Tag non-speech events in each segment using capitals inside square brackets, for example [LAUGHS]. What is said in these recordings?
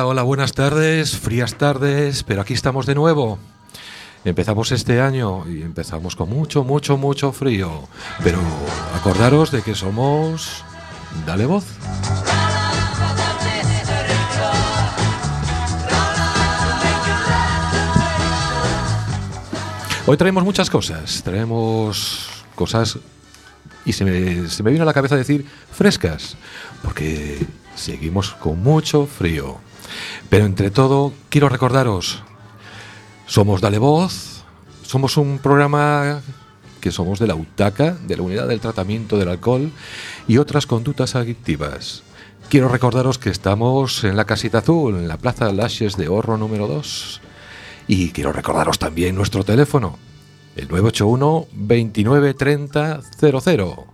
Hola, hola, buenas tardes, frías tardes, pero aquí estamos de nuevo. Empezamos este año y empezamos con mucho, mucho, mucho frío. Pero acordaros de que somos... Dale voz. Hoy traemos muchas cosas. Traemos cosas y se me, se me vino a la cabeza decir frescas, porque seguimos con mucho frío. Pero entre todo, quiero recordaros, somos Dale Voz, somos un programa que somos de la UTACA, de la Unidad del Tratamiento del Alcohol y otras conductas adictivas. Quiero recordaros que estamos en la Casita Azul, en la Plaza Lashes de Horro número 2. Y quiero recordaros también nuestro teléfono, el 981 29 30 00.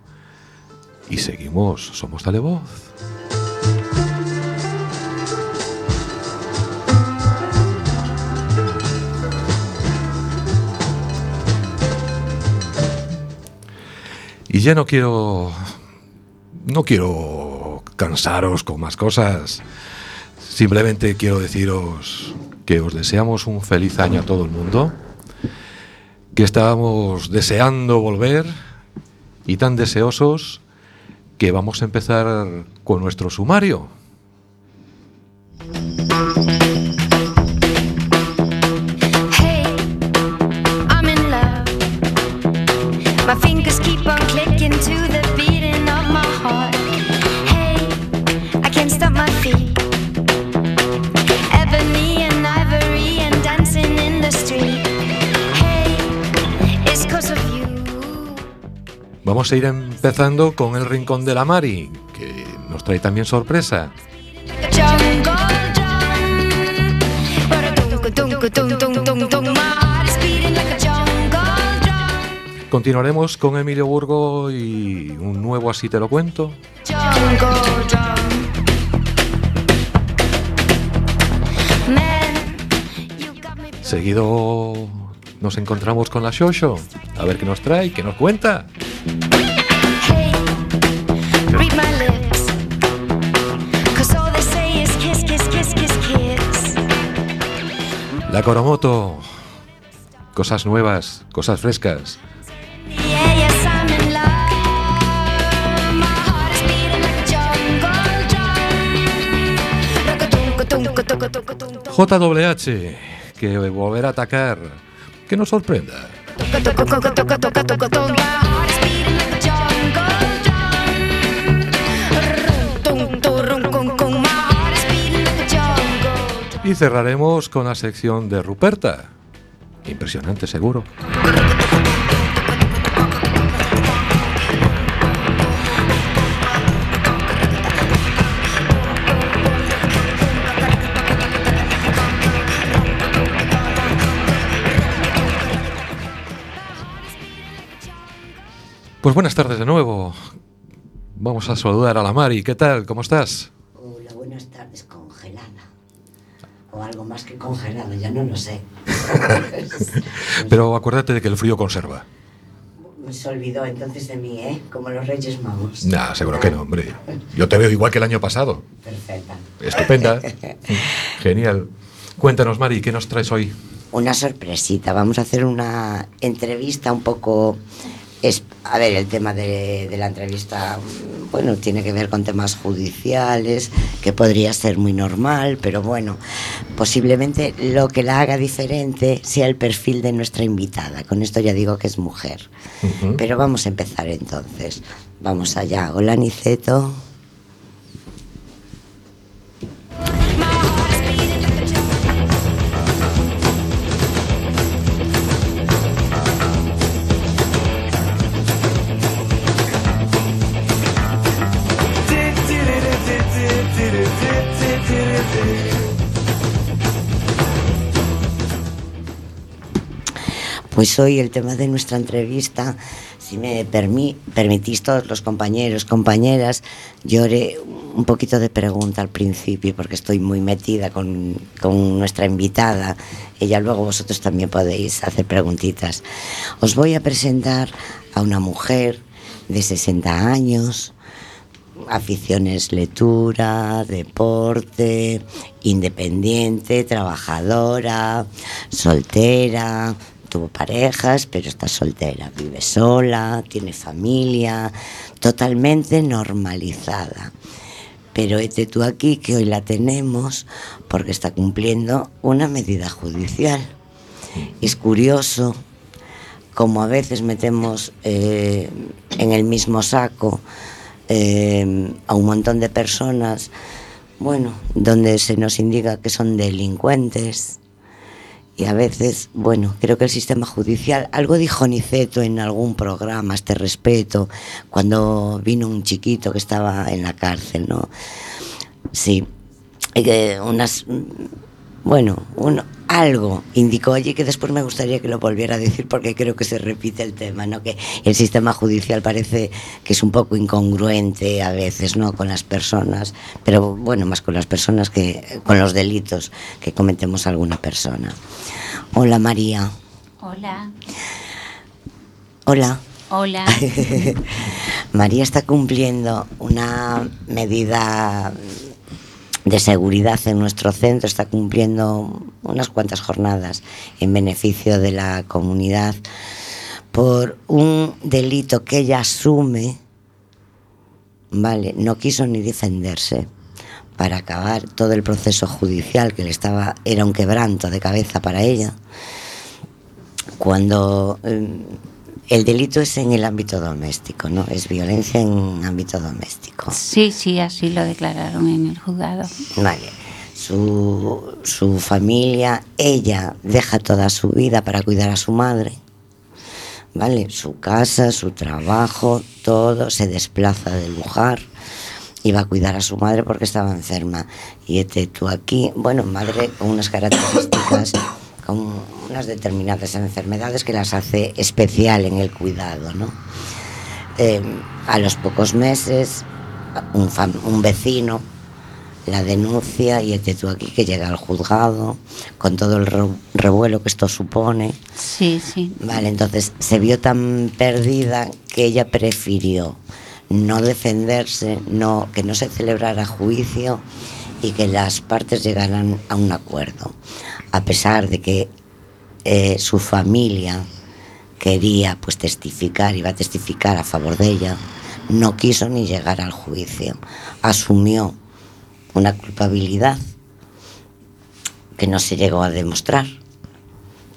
Y seguimos, somos Dale Voz. Y ya no quiero. No quiero cansaros con más cosas. Simplemente quiero deciros que os deseamos un feliz año a todo el mundo. Que estábamos deseando volver y tan deseosos que vamos a empezar con nuestro sumario. Vamos a ir empezando con el Rincón de la Mari, que nos trae también sorpresa. Continuaremos con Emilio Burgo y un nuevo Así te lo cuento. Seguido nos encontramos con la Shosho. A ver qué nos trae, qué nos cuenta. Like a jungle drum. Rock-a-dunk-a-dunk-a-dunk-a-dunk-a-dunk. JWH, que volverá a atacar. Que nos sorprenda. Y cerraremos con la sección de Ruperta. Impresionante, seguro. Pues buenas tardes de nuevo. Vamos a saludar a la Mari. ¿Qué tal? ¿Cómo estás? Hola, buenas tardes. O algo más que congelado, ya no lo sé. [LAUGHS] Pero acuérdate de que el frío conserva. Se olvidó entonces de mí, ¿eh? Como los Reyes Magos. Nah, seguro que no, hombre. Yo te veo igual que el año pasado. Perfecta. Estupenda. [LAUGHS] Genial. Cuéntanos, Mari, ¿qué nos traes hoy? Una sorpresita. Vamos a hacer una entrevista un poco. Es- a ver, el tema de, de la entrevista, mm, bueno, tiene que ver con temas judiciales, que podría ser muy normal, pero bueno, posiblemente lo que la haga diferente sea el perfil de nuestra invitada. Con esto ya digo que es mujer. Pero vamos a empezar entonces. Vamos allá. Hola, Niceto. Pues hoy el tema de nuestra entrevista, si me permi- permitís todos los compañeros, compañeras, yo haré un poquito de pregunta al principio porque estoy muy metida con, con nuestra invitada. Ella luego vosotros también podéis hacer preguntitas. Os voy a presentar a una mujer de 60 años, aficiones lectura, deporte, independiente, trabajadora, soltera, tuvo parejas, pero está soltera, vive sola, tiene familia, totalmente normalizada. Pero este tú aquí, que hoy la tenemos, porque está cumpliendo una medida judicial. Es curioso como a veces metemos eh, en el mismo saco eh, a un montón de personas, bueno, donde se nos indica que son delincuentes. Y a veces, bueno, creo que el sistema judicial, algo dijo Niceto en algún programa, este respeto, cuando vino un chiquito que estaba en la cárcel, ¿no? Sí, unas, bueno, uno, algo indicó allí que después me gustaría que lo volviera a decir porque creo que se repite el tema, ¿no? Que el sistema judicial parece que es un poco incongruente a veces, ¿no? Con las personas, pero bueno, más con las personas que con los delitos que cometemos alguna persona. Hola María. Hola. Hola. Hola. [LAUGHS] María está cumpliendo una medida de seguridad en nuestro centro está cumpliendo unas cuantas jornadas en beneficio de la comunidad por un delito que ella asume, vale, no quiso ni defenderse para acabar todo el proceso judicial que le estaba era un quebranto de cabeza para ella. Cuando eh, el delito es en el ámbito doméstico, ¿no? Es violencia en ámbito doméstico. Sí, sí, así lo declararon en el juzgado. Vale. Su, su familia, ella deja toda su vida para cuidar a su madre. ¿Vale? Su casa, su trabajo, todo se desplaza del lugar y va a cuidar a su madre porque estaba enferma. Y este tú aquí, bueno, madre con unas características con unas determinadas enfermedades que las hace especial en el cuidado. ¿no? Eh, a los pocos meses, un, un vecino la denuncia y este tú aquí que llega al juzgado con todo el revuelo que esto supone. Sí, sí. Vale, entonces se vio tan perdida que ella prefirió no defenderse, no que no se celebrara juicio y que las partes llegaran a un acuerdo a pesar de que eh, su familia quería pues testificar, iba a testificar a favor de ella, no quiso ni llegar al juicio. Asumió una culpabilidad que no se llegó a demostrar,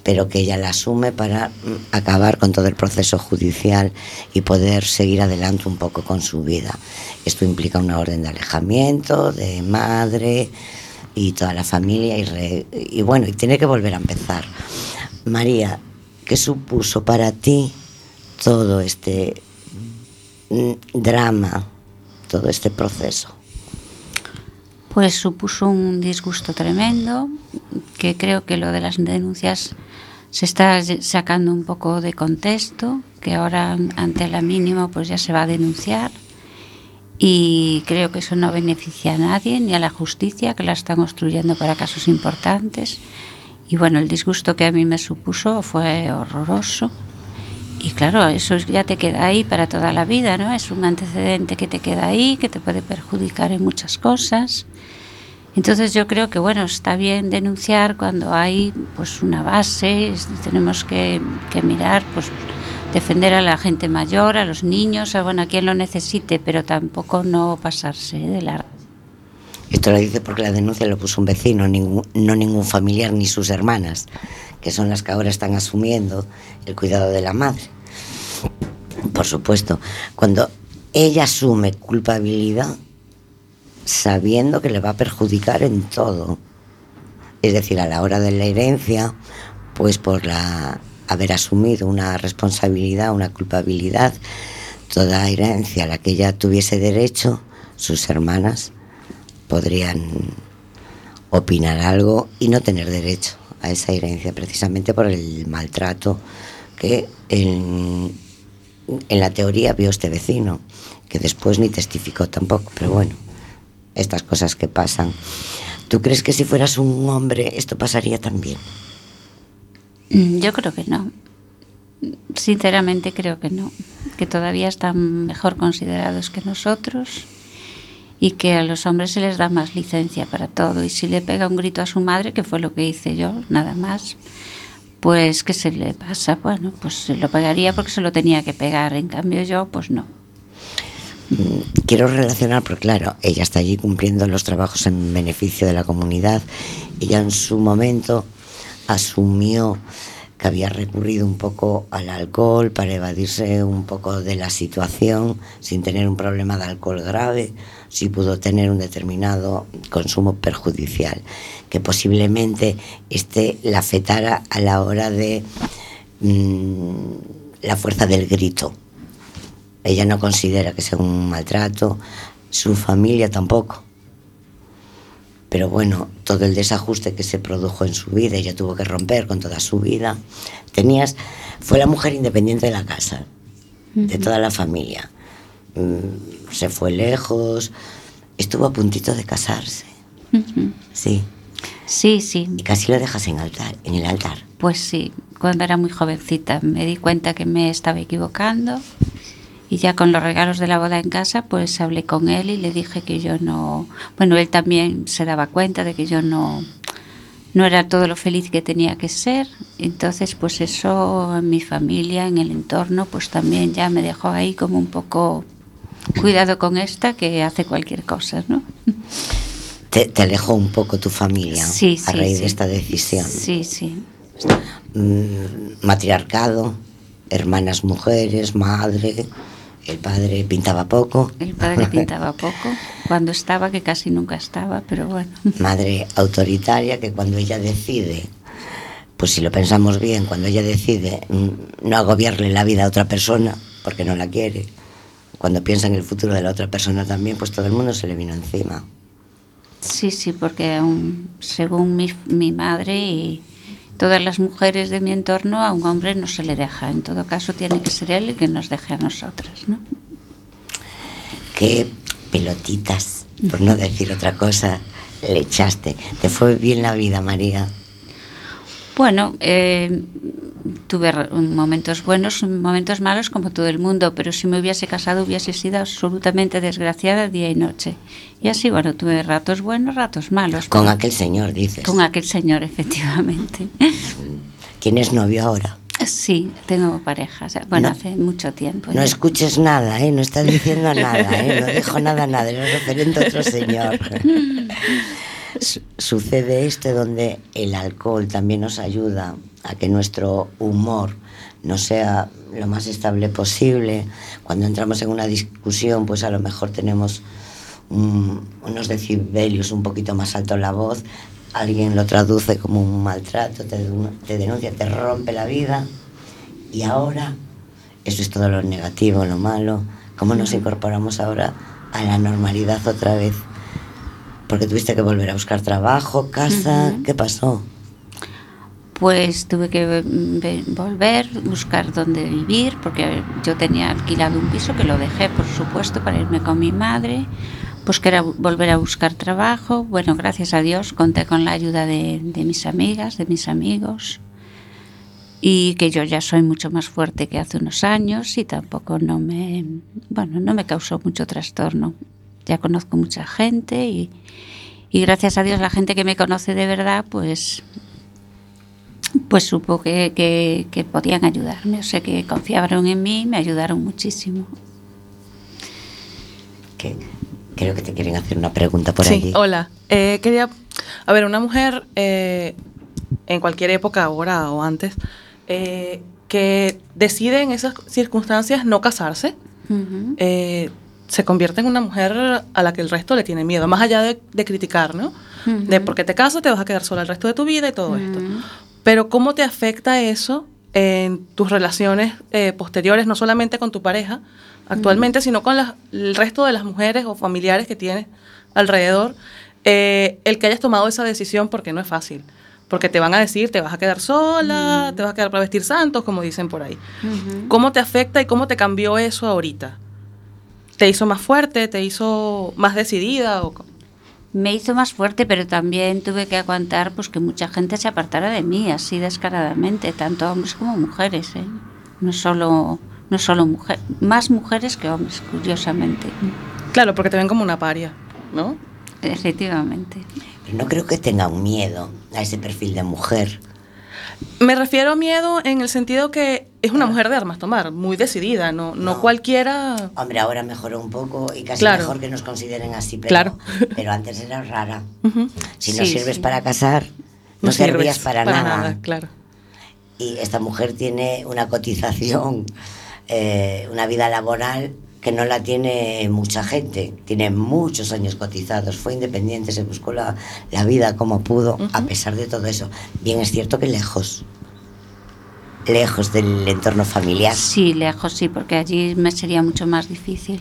pero que ella la asume para mm, acabar con todo el proceso judicial y poder seguir adelante un poco con su vida. Esto implica una orden de alejamiento, de madre, y toda la familia y, y bueno, y tiene que volver a empezar. María, ¿qué supuso para ti todo este mm, drama, todo este proceso? Pues supuso un disgusto tremendo, que creo que lo de las denuncias se está sacando un poco de contexto, que ahora ante la mínima pues ya se va a denunciar y creo que eso no beneficia a nadie ni a la justicia que la están construyendo para casos importantes. Y bueno el disgusto que a mí me supuso fue horroroso. Y claro eso ya te queda ahí para toda la vida no es un antecedente que te queda ahí que te puede perjudicar en muchas cosas. Entonces yo creo que bueno está bien denunciar cuando hay pues una base tenemos que, que mirar pues defender a la gente mayor, a los niños, a, bueno, a quien lo necesite, pero tampoco no pasarse de la... Esto lo dice porque la denuncia lo puso un vecino, no ningún familiar ni sus hermanas, que son las que ahora están asumiendo el cuidado de la madre. Por supuesto, cuando ella asume culpabilidad sabiendo que le va a perjudicar en todo, es decir, a la hora de la herencia, pues por la haber asumido una responsabilidad, una culpabilidad, toda herencia a la que ella tuviese derecho, sus hermanas podrían opinar algo y no tener derecho a esa herencia, precisamente por el maltrato que en, en la teoría vio este vecino, que después ni testificó tampoco, pero bueno, estas cosas que pasan. ¿Tú crees que si fueras un hombre esto pasaría también? Mm, yo creo que no. Sinceramente creo que no. Que todavía están mejor considerados que nosotros y que a los hombres se les da más licencia para todo. Y si le pega un grito a su madre, que fue lo que hice yo, nada más, pues ¿qué se le pasa? Bueno, pues se lo pegaría porque se lo tenía que pegar, en cambio yo, pues no. Mm, Quiero relacionar, porque claro, ella está allí cumpliendo los trabajos en beneficio de la comunidad. Ella en su momento asumió que había recurrido un poco al alcohol para evadirse un poco de la situación sin tener un problema de alcohol grave, sí pudo tener un determinado consumo perjudicial, que posiblemente este la afectara a la hora de mm, la fuerza del grito. Ella no considera que sea un maltrato, su familia tampoco. Pero bueno, todo el desajuste que se produjo en su vida, ella tuvo que romper con toda su vida. Tenías, fue la mujer independiente de la casa, de toda la familia. Mm, se fue lejos, estuvo a puntito de casarse. Sí, Sí, sí, y casi lo dejas en altar, en el altar. pues sí, cuando era muy jovencita me di cuenta que me estaba equivocando y ya con los regalos de la boda en casa pues hablé con él y le dije que yo no, bueno, él también se daba cuenta de que yo no no era todo lo feliz que tenía que ser, entonces pues eso en mi familia, en el entorno, pues también ya me dejó ahí como un poco cuidado con esta que hace cualquier cosa, ¿no? [LAUGHS] Te, te alejó un poco tu familia Sí, a raíz sí. de esta decisión. Sí, sí. Mm, matriarcado, hermanas mujeres, madre, el padre pintaba poco, El padre pintaba poco, cuando estaba, que casi nunca estaba, pero bueno. madre autoritaria que cuando ella decide, pues si lo pensamos bien, cuando ella decide no agobiarle la vida a otra persona porque no la quiere, cuando piensa en el futuro de la otra persona también, pues todo el mundo se le vino encima. Sí, sí, porque según mi, mi madre y todas las mujeres de mi entorno, a un hombre no se le deja. En todo caso, tiene que ser él el que nos deje a nosotras, ¿no? Qué pelotitas, por no decir otra cosa, le echaste. Te fue bien la vida, María. Bueno, eh, tuve momentos buenos, momentos malos como todo el mundo, pero si me hubiese casado hubiese sido absolutamente desgraciada día y noche. Y así, bueno, tuve ratos buenos, ratos malos. Con pero- aquel señor, dices. con aquel señor, efectivamente. [LAUGHS] ¿Quién es novio ahora? Sí, tengo pareja, bueno, No. hace mucho tiempo. No ya. escuches nada, ¿eh? No está diciendo nada, ¿eh? No dijo nada, nada. Era referente a otro señor. [LAUGHS] Su- Sucede esto donde el alcohol también nos ayuda a que nuestro humor no sea lo más estable posible. Cuando entramos en una discusión, pues a lo mejor tenemos un- unos decibelios un poquito más alto la voz. Alguien lo traduce como un maltrato, te denuncia, te rompe la vida. Y ahora, eso es todo lo negativo, lo malo. ¿Cómo nos incorporamos ahora a la normalidad otra vez? Porque tuviste que volver a buscar trabajo, casa. ¿Qué pasó? Pues tuve que ve- ve- volver, buscar dónde vivir, porque yo tenía alquilado un piso que lo dejé, por supuesto, para irme con mi madre. Pues que era volver a buscar trabajo. Bueno, gracias a Dios conté con la ayuda de, de mis amigas, de mis amigos. Y que yo ya soy mucho más fuerte que hace unos años y tampoco no me, bueno, no me causó mucho trastorno. Ya conozco mucha gente y, y gracias a Dios la gente que me conoce de verdad, pues pues supo que, que, que podían ayudarme, o sea que confiaron en mí y me ayudaron muchísimo. Que creo que te quieren hacer una pregunta por sí, allí. hola. Eh, quería, a ver, una mujer eh, en cualquier época, ahora o antes, eh, que decide en esas circunstancias no casarse, eh, se convierte en una mujer a la que el resto le tiene miedo, más allá de, de criticar, ¿no? De porque te casas te vas a quedar sola el resto de tu vida y todo esto. Pero ¿cómo te afecta eso en tus relaciones eh, posteriores, no solamente con tu pareja actualmente, sino con las- el resto de las mujeres o familiares que tienes alrededor? eh, el que hayas tomado esa decisión porque no es fácil. Porque te van a decir, te vas a quedar sola, te vas a quedar para vestir santos, como dicen por ahí. ¿Cómo te afecta y cómo te cambió eso ahorita? ¿Te hizo más fuerte? ¿Te hizo más decidida? O Me hizo más fuerte, pero también tuve que aguantar pues que mucha gente se apartara de mí así descaradamente, tanto hombres como mujeres, ¿eh? no solo no solo mujeres, más mujeres que hombres, curiosamente. Claro, porque te ven como una paria. ¿no? Efectivamente. No creo que tenga un miedo a ese perfil de mujer. Me refiero a miedo en el sentido que es una mujer de armas tomar, muy decidida, no, no, No. cualquiera. Hombre, ahora mejoró un poco y casi Claro. mejor que nos consideren así, pero, Claro. pero antes era rara. Si no Sí, sirves sí. para casar, no, sirves servías para, nada. Claro. Y esta mujer tiene una cotización, [LAUGHS] eh, una vida laboral que no la tiene mucha gente. Tiene muchos años cotizados, fue independiente, se buscó la, la vida como pudo, a pesar de todo eso. Bien es cierto que lejos, lejos del entorno familiar. Sí, lejos sí, porque allí me sería mucho más difícil.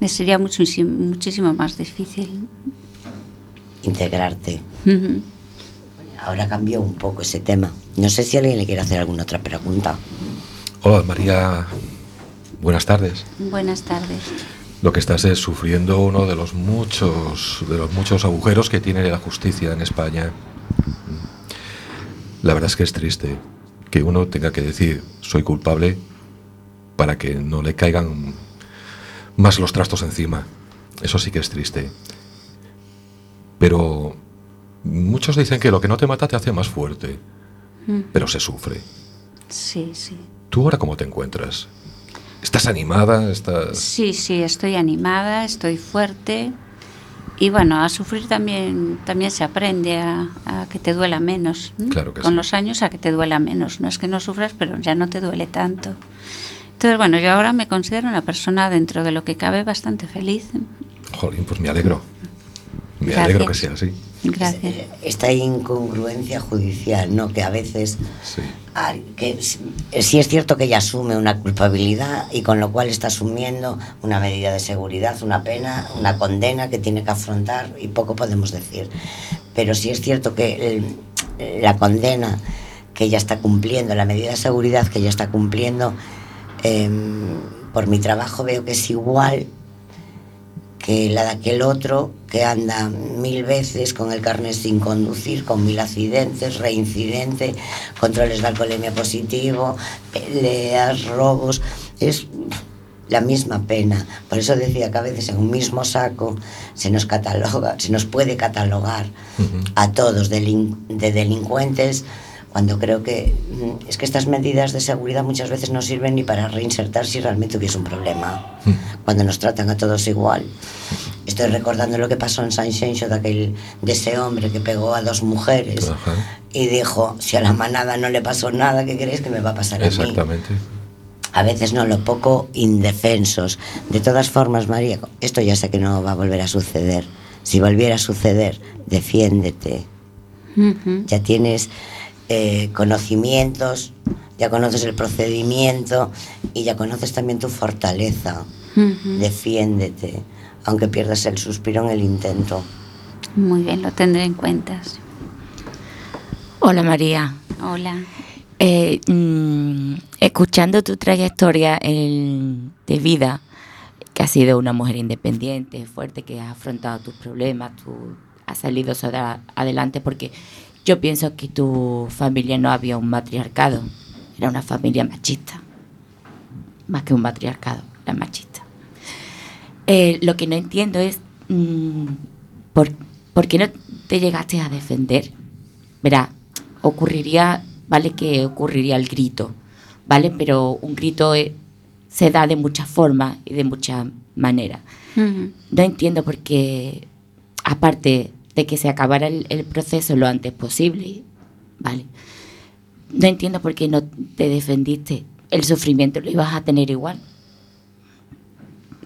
Me sería muchísimo, muchísimo más difícil. integrarte. Ahora cambió un poco ese tema. No sé si alguien le quiere hacer alguna otra pregunta. Hola María, buenas tardes. Buenas tardes. Lo que estás es sufriendo uno de los muchos de los muchos agujeros que tiene la justicia en España. La verdad es que es triste que uno tenga que decir soy culpable para que no le caigan más los trastos encima. Eso sí que es triste. Pero muchos dicen que lo que no te mata te hace más fuerte, pero se sufre. Sí, sí. ¿Tú ahora cómo te encuentras? ¿Estás animada? ¿Estás...? Sí, sí, estoy animada, estoy fuerte. Y bueno, a sufrir también, también se aprende a, a que te duela menos. ¿m? Claro que Con sí. los años a que te duela menos. No es que no sufras, pero ya no te duele tanto. Entonces, bueno, yo ahora me considero una persona dentro de lo que cabe bastante feliz. Jolín, pues me alegro. Me Gracias. alegro que sea así. Gracias. Eh, Esta incongruencia judicial, ¿no? Que a veces Sí. Que sí sí es cierto que ella asume una culpabilidad y con lo cual está asumiendo una medida de seguridad, una pena, una condena que tiene que afrontar y poco podemos decir. Pero sí es cierto que el- la condena que ella está cumpliendo, la medida de seguridad que ella está cumpliendo, em, por mi trabajo veo que es igual que la de aquel otro que anda mil veces con el carnet sin conducir, con mil accidentes, reincidente, controles de alcoholemia positivo, peleas, robos. Es la misma pena. Por eso decía que a veces en un mismo saco se nos cataloga, se nos puede catalogar a todos de delincuentes cuando creo que mm, es que estas medidas de seguridad muchas veces no sirven ni para reinsertar si realmente hubiese un problema. Cuando nos tratan a todos igual. Estoy recordando lo que pasó en San Xenxo de, aquel, de ese hombre que pegó a dos mujeres Ajá. y dijo, si a la manada no le pasó nada, ¿qué crees que me va a pasar a mí? Exactamente. a veces no lo poco indefensos. De todas formas, María, esto ya sé que no va a volver a suceder. Si volviera a suceder, defiéndete. Ujú. Ya tienes eh, conocimientos, ya conoces el procedimiento y ya conoces también tu fortaleza. Defiéndete, aunque pierdas el suspiro en el intento. Muy bien, lo tendré en cuenta. Hola María. Hola. Eh, mm, escuchando tu trayectoria de vida, que has sido una mujer independiente, fuerte, que has afrontado tus problemas, tú has salido sola adelante, porque yo pienso que tu familia no había un matriarcado, era una familia machista, más que un matriarcado, era machista. Eh, lo que no entiendo es mm, por, por qué no te llegaste a defender. Verá, ocurriría, vale que ocurriría el grito, ¿vale? Pero un grito eh, se da de muchas formas y de muchas maneras. No entiendo por qué, aparte de que se acabara el, el proceso lo antes posible, ¿vale? No entiendo por qué no te defendiste. El sufrimiento lo ibas a tener igual.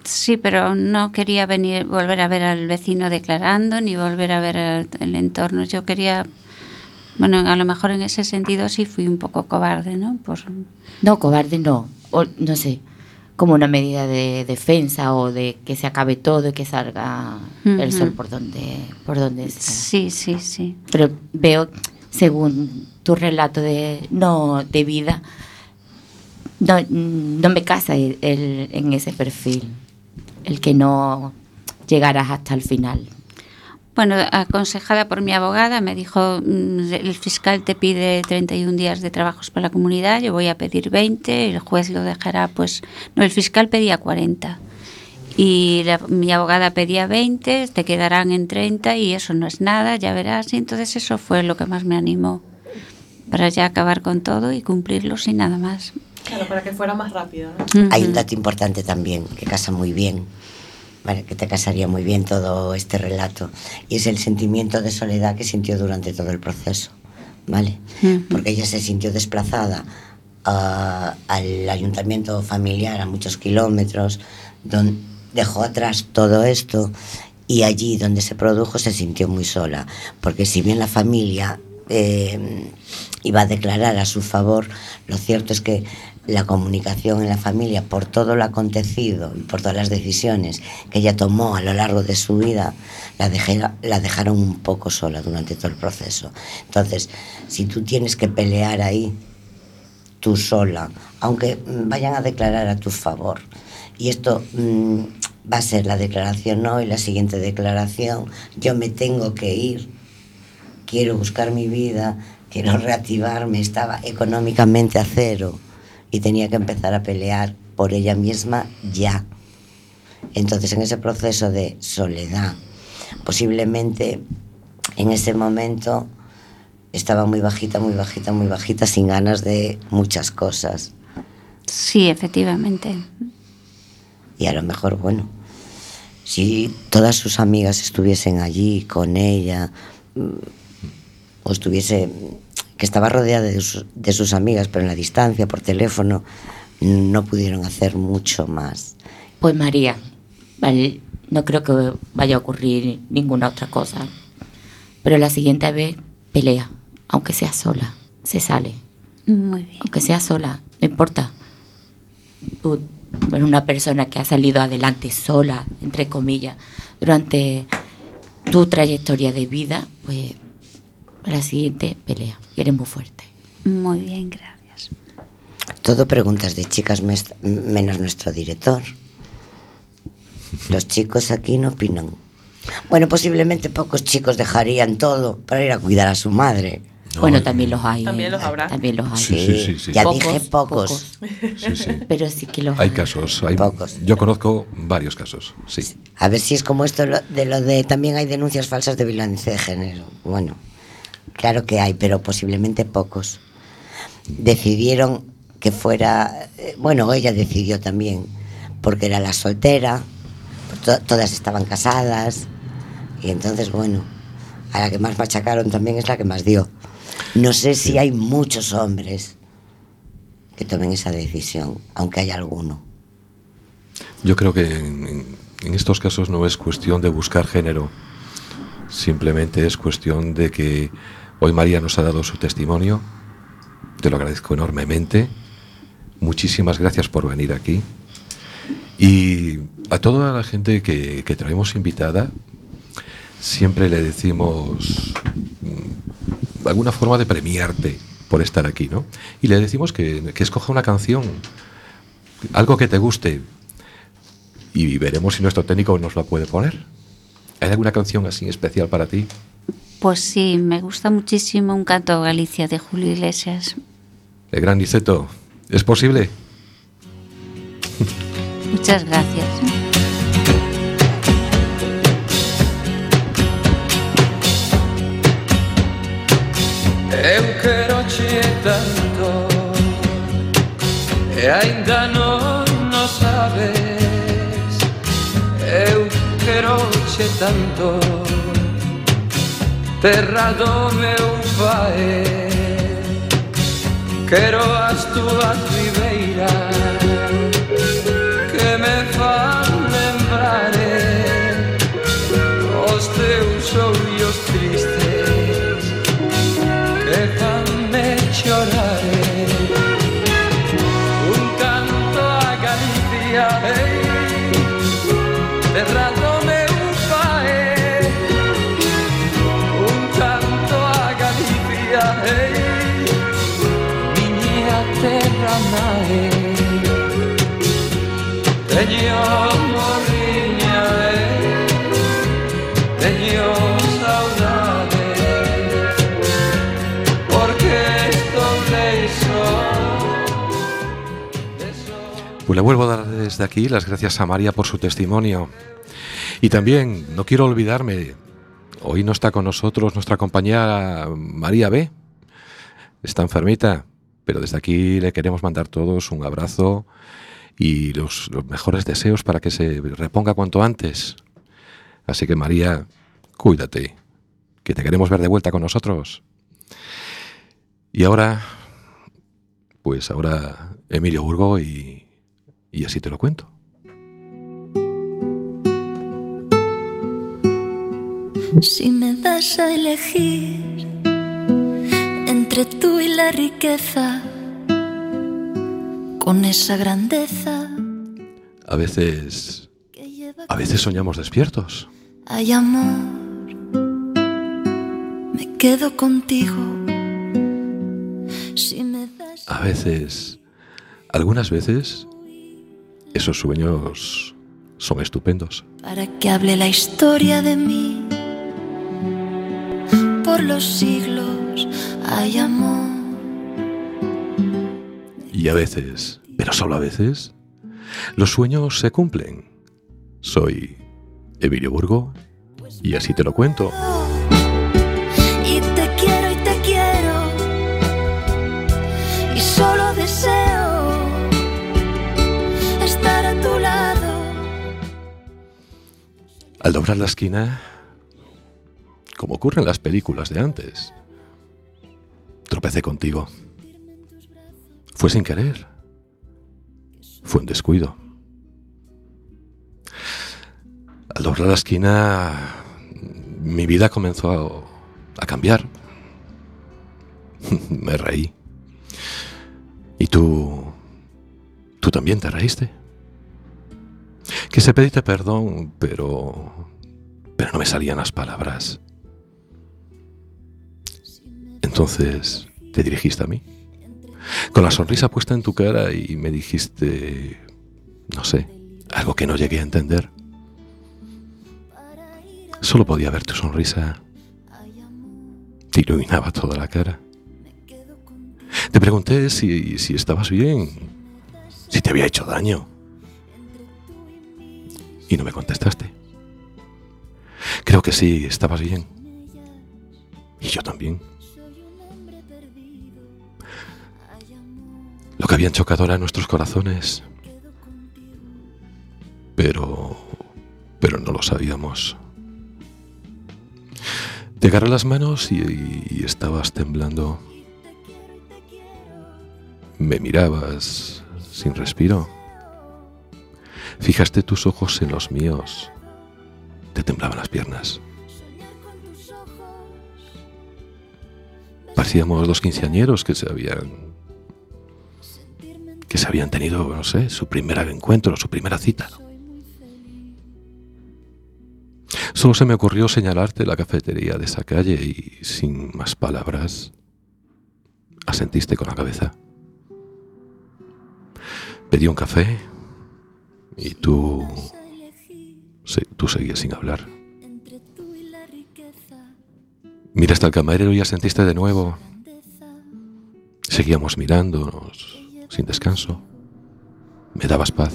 Sí, pero no quería venir, volver a ver al vecino declarando, ni volver a ver el, el entorno. Yo quería, bueno, a lo mejor en ese sentido sí fui un poco cobarde, ¿no? Por, No, cobarde no. O, no sé, como una medida de defensa o de que se acabe todo y que salga el sol por donde, por donde sea. sí, sí, sí. Pero veo, según tu relato de, no, de vida, no, no me casa el, el- en ese perfil, el que no llegarás hasta el final. Bueno, aconsejada por mi abogada, me dijo, mm, el fiscal te pide 31 días de trabajos para la comunidad, yo voy a pedir 20, el juez lo dejará, pues, no, el fiscal pedía 40. y la- mi abogada pedía 20, te quedarán en 30 y eso no es nada, ya verás. Y entonces eso fue lo que más me animó para ya acabar con todo y cumplirlo sin nada más. Claro, para que fuera más rápido, ¿no? Hay un dato importante también, que casa muy bien, ¿vale? que te casaría muy bien todo este relato, y es el sentimiento de soledad que sintió durante todo el proceso, ¿vale? Ujú. Porque ella se sintió desplazada ah, al ayuntamiento familiar a muchos kilómetros, donde dejó atrás todo esto y allí donde se produjo se sintió muy sola, porque si bien la familia eh, iba a declarar a su favor, lo cierto es que la comunicación en la familia por todo lo acontecido y por todas las decisiones que ella tomó a lo largo de su vida, la, dejera- la dejaron un poco sola durante todo el proceso. Entonces, si tú tienes que pelear ahí, tú sola, aunque mm, vayan a declarar a tu favor. Y esto mm, va a ser la declaración hoy, la siguiente declaración, yo me tengo que ir, quiero buscar mi vida, quiero reactivarme, estaba económicamente a cero y tenía que empezar a pelear por ella misma ya. Entonces en ese proceso de soledad, posiblemente en ese momento estaba muy bajita, muy bajita, muy bajita, sin ganas de muchas cosas. Sí, efectivamente. Y a lo mejor, bueno, si todas sus amigas estuviesen allí con ella, mm, o estuviese, que estaba rodeada de, sus- de sus amigas, pero en la distancia, por teléfono, no pudieron hacer mucho más. Pues María, vale, no creo que vaya a ocurrir ninguna otra cosa. Pero la siguiente vez pelea, aunque sea sola, se sale. Muy bien. Aunque sea sola, no importa. Tú eres una persona que ha salido adelante sola, entre comillas, durante tu trayectoria de vida, pues la siguiente pelea. Y eres muy fuerte. Muy bien, gracias. Todo preguntas de chicas mes- menos nuestro director. Los chicos aquí no opinan. Bueno, posiblemente pocos chicos dejarían todo para ir a cuidar a su madre. No, bueno, eh, también los hay. También ¿eh? los habrá. También los hay. Sí, sí, sí, sí. Ya Pocos, dije pocos. Sí, sí. [LAUGHS] Pero sí que los Hay casos, hay, Pocos. yo conozco varios casos, sí. A ver si es como esto lo- de lo de también hay denuncias falsas de violencia de género. Bueno, claro que hay, pero posiblemente pocos. Decidieron que fuera, eh, bueno, ella decidió también, porque era la soltera, to- todas estaban casadas, y entonces, bueno, a la que más machacaron también es la que más dio. No sé si hay muchos hombres que tomen esa decisión, aunque haya alguno. Yo creo que en, en- en estos casos no es cuestión de buscar género, simplemente es cuestión de que hoy María nos ha dado su testimonio, te lo agradezco enormemente, muchísimas gracias por venir aquí y a toda la gente que, traemos invitada, siempre le decimos mm, alguna forma de premiarte por estar aquí, ¿no? Y le decimos que, que escoja una canción, algo que te guste, y veremos si nuestro técnico nos la puede poner. ¿Hay alguna canción así especial para ti? Pues sí, me gusta muchísimo un canto a Galicia de Julio Iglesias. El gran Niceto, ¿es posible? Muchas gracias. Eu quero che tanto E ainda non o sabes Eu quero che tanto terra do meu pai Quero as túas ribeiras. Pues le vuelvo a dar desde aquí las gracias a María por su testimonio. Y también, no quiero olvidarme, hoy no está con nosotros nuestra compañera María B. Está enfermita, pero desde aquí le queremos mandar todos un abrazo y los, mejores deseos para que se reponga cuanto antes. Así que María, cuídate, que te queremos ver de vuelta con nosotros. Y ahora, pues ahora Emilio Burgo y, y así te lo cuento. Si me das a elegir entre tú y la riqueza, con esa grandeza A veces, a veces soñamos despiertos. hay amor, me quedo contigo. Si me das A veces, algunas veces, esos sueños son estupendos. para que hable la historia de mí, por los siglos hay amor. Y a veces, pero solo a veces, los sueños se cumplen. Soy Emilio Burgo y así te lo cuento. Y te quiero y te quiero. Y solo deseo estar a tu lado. Al doblar la esquina, como ocurre en las películas de antes, tropecé contigo. Fue sin querer. Fue un descuido. Al doblar la esquina, mi vida comenzó a, a cambiar. [LAUGHS] Me reí. Y tú... Tú también te reíste. Quise pedirte perdón, pero... Pero no me salían las palabras. Entonces te dirigiste a mí. Con la sonrisa puesta en tu cara y me dijiste... No sé, algo que no llegué a entender. Solo podía ver tu sonrisa. Te iluminaba toda la cara. Te pregunté si, si estabas bien, si te había hecho daño. Y no me contestaste. Creo que sí, estabas bien. Y yo también. Lo que habían chocado eran nuestros corazones. Pero... Pero no lo sabíamos. Te agarré las manos y, y estabas temblando. Me mirabas sin respiro. Fijaste tus ojos en los míos. Te temblaban las piernas. Parecíamos dos quinceañeros que se habían que se habían tenido, no sé, su primer encuentro, su primera cita. Solo se me ocurrió señalarte la cafetería de esa calle y sin más palabras asentiste con la cabeza. Pedí un café y tú, sí, tú seguías sin hablar. Miraste al camarero y asentiste de nuevo. Seguíamos mirándonos sin descanso. Me dabas paz.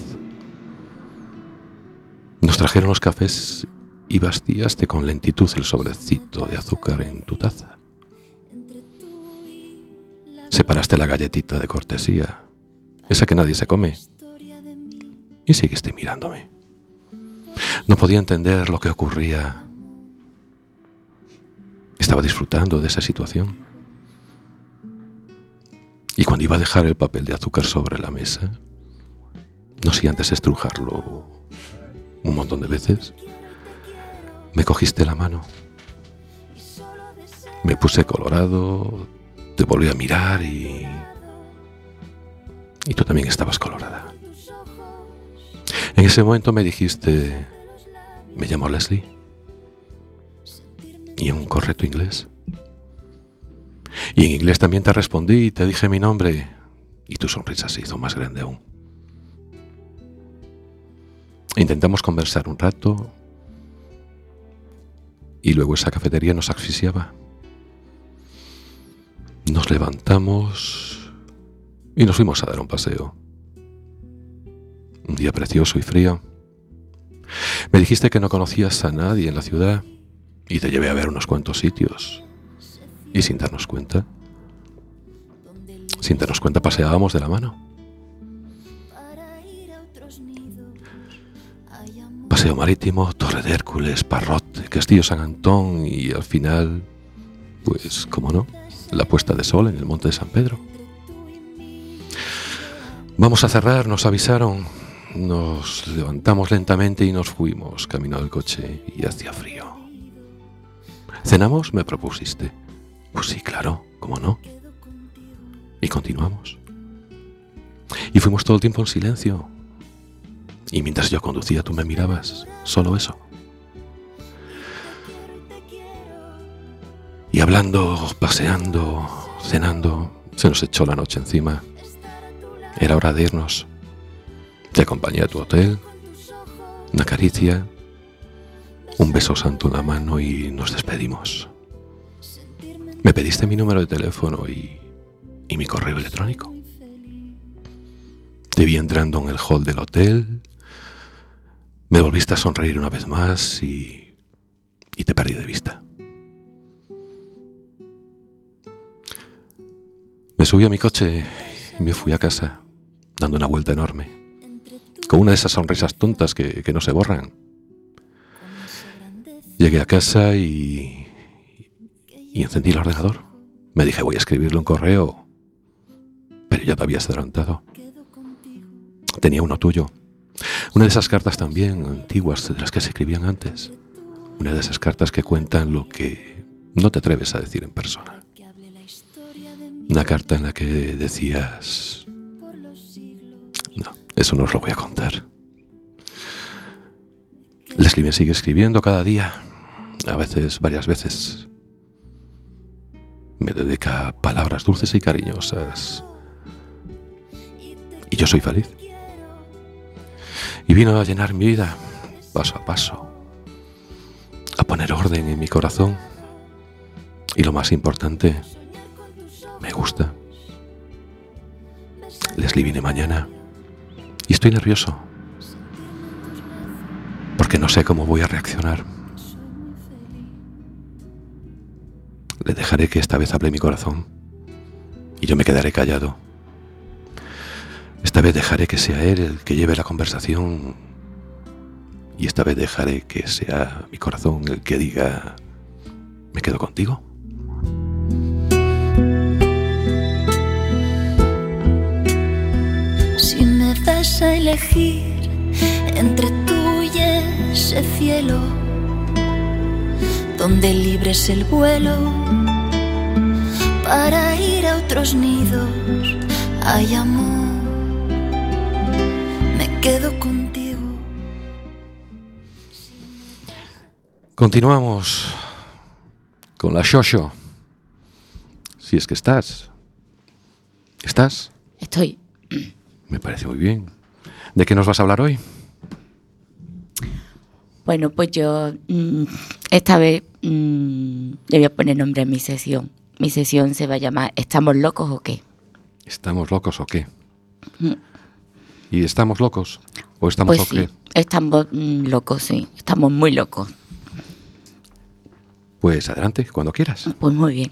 Nos trajeron los cafés y vaciaste con lentitud el sobrecito de azúcar en tu taza. Separaste la galletita de cortesía, esa que nadie se come, y seguiste mirándome. No podía entender lo que ocurría. Estaba disfrutando de esa situación. Y cuando iba a dejar el papel de azúcar sobre la mesa, no sé antes estrujarlo un montón de veces, me cogiste la mano. Me puse colorado, te volví a mirar y... Y tú también estabas colorada. En ese momento me dijiste, me llamo Leslie. Y en un correcto inglés. Y en inglés también te respondí y te dije mi nombre. Y tu sonrisa se hizo más grande aún. Intentamos conversar un rato. Y luego esa cafetería nos asfixiaba. Nos levantamos y nos fuimos a dar un paseo. un día precioso y frío. Me dijiste que no conocías a nadie en la ciudad y te llevé a ver unos cuantos sitios. Y sin darnos cuenta, sin darnos cuenta paseábamos de la mano. Paseo Marítimo, Torre de Hércules, Parrote, Castillo San Antón y al final, pues, cómo no, la puesta de sol en el Monte de San Pedro. Vamos a cerrar, nos avisaron. Nos levantamos lentamente y nos fuimos camino del coche y hacía frío. ¿Cenamos? me propusiste. Pues sí, claro, ¿cómo no? Y continuamos. Y fuimos todo el tiempo en silencio. Y mientras yo conducía tú me mirabas, solo eso. Y hablando, paseando, cenando, se nos echó la noche encima. Era hora de irnos. Te acompañé a tu hotel, una caricia, un beso santo en la mano y nos despedimos. Me pediste mi número de teléfono y, y mi correo electrónico. Te vi entrando en el hall del hotel, me volviste a sonreír una vez más y, y te perdí de vista. Me subí a mi coche y me fui a casa, dando una vuelta enorme, con una de esas sonrisas tontas que, que no se borran. Llegué a casa y, y encendí el ordenador. Me dije, voy a escribirle un correo, pero ya te habías adelantado. Tenía uno tuyo. Una de esas cartas también antiguas de las que se escribían antes. Una de esas cartas que cuentan lo que no te atreves a decir en persona. Una carta en la que decías... No, eso no os lo voy a contar. Leslie me sigue escribiendo cada día, a veces, varias veces. Me dedica palabras dulces y cariñosas. Y yo soy feliz. Y vino a llenar mi vida, paso a paso, a poner orden en mi corazón. Y lo más importante, me gusta. Leslie viene mañana y estoy nervioso porque no sé cómo voy a reaccionar. Le dejaré que esta vez hable mi corazón y yo me quedaré callado. Esta vez dejaré que sea él el que lleve la conversación y esta vez dejaré que sea mi corazón el que diga, ¿me quedo contigo? Si me das a elegir entre tú y ese cielo, donde libre es el vuelo para ir a otros nidos, hay amor, me quedo contigo. Continuamos con la Shosho. Si es que estás. ¿Estás? Estoy. Me parece muy bien. ¿De qué nos vas a hablar hoy? Bueno, pues yo mm, esta vez mm, le voy a poner nombre a mi sesión. Mi sesión se va a llamar ¿Estamos locos o qué? ¿Estamos locos o qué? Mm. ¿Y estamos locos? ¿O estamos Pues o qué? estamos mm, locos, sí. Estamos muy locos. Pues adelante, cuando quieras. Pues muy bien.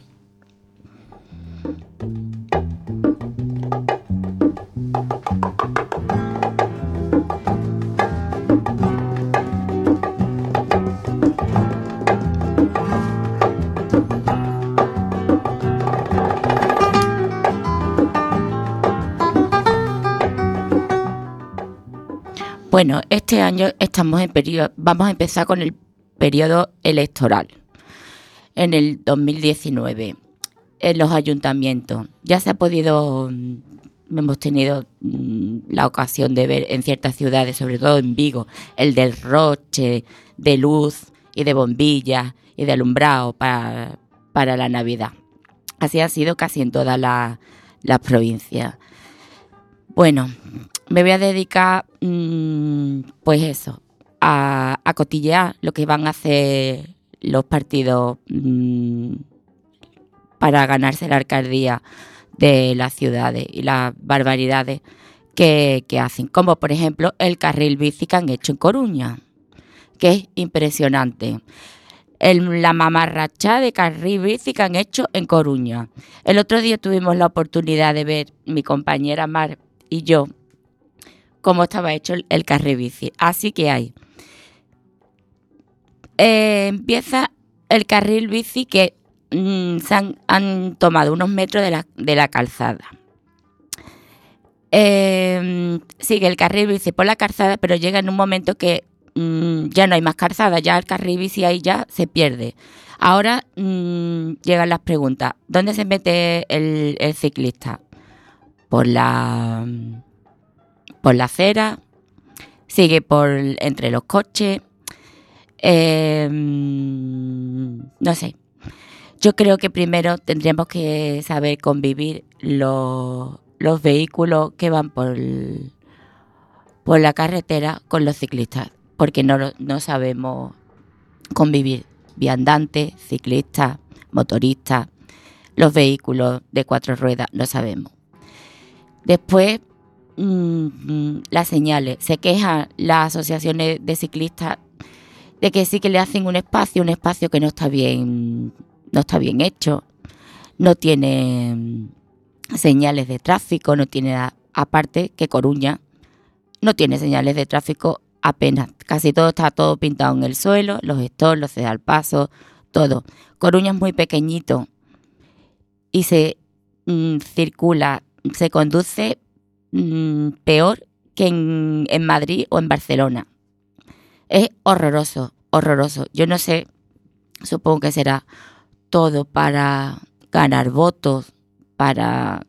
Bueno, este año estamos en periodo, vamos a empezar con el periodo electoral. En el 2019, en los ayuntamientos, ya se ha podido, mm, hemos tenido mm, la ocasión de ver en ciertas ciudades, sobre todo en Vigo, el derroche de luz y de bombillas y de alumbrado para, para la Navidad. Así ha sido casi en todas las las provincias. Bueno, me voy a dedicar, mm, pues eso, a, cotillear lo que van a hacer los partidos mm, para ganarse la alcaldía de las ciudades y las barbaridades que, hacen, como por ejemplo el carril bici que han hecho en Coruña, que es impresionante. La mamarracha de carril bici que han hecho en Coruña. El otro día tuvimos la oportunidad de ver mi compañera Mar y yo cómo estaba hecho el, carril bici. Así que hay. Eh, empieza el carril bici que mm, se han, tomado unos metros de la, de la calzada. Eh, sigue el carril bici por la calzada, pero llega en un momento que mm, ya no hay más calzada, ya el carril bici ahí ya se pierde. Ahora mm, llegan las preguntas. ¿Dónde se mete el ciclista? Por la, por la acera, sigue por entre los coches. mm, no sé. Yo creo que primero tendríamos que saber convivir los, los vehículos que van por, por la carretera con los ciclistas, porque no, no sabemos convivir viandantes, ciclistas, motoristas, los vehículos de cuatro ruedas, no sabemos. Después, mm, mm, las señales. Se quejan las asociaciones de ciclistas de que sí que le hacen un espacio, un espacio que no está bien, no está bien hecho, no tiene mm, señales de tráfico, no tiene aparte que Coruña no tiene señales de tráfico apenas. Casi todo está todo pintado en el suelo, los stores, los al paso, todo. Coruña es muy pequeñito y se circula, se conduce mm, peor que en, Madrid o en Barcelona. Es horroroso, horroroso. Yo no sé, supongo que será todo para ganar votos, para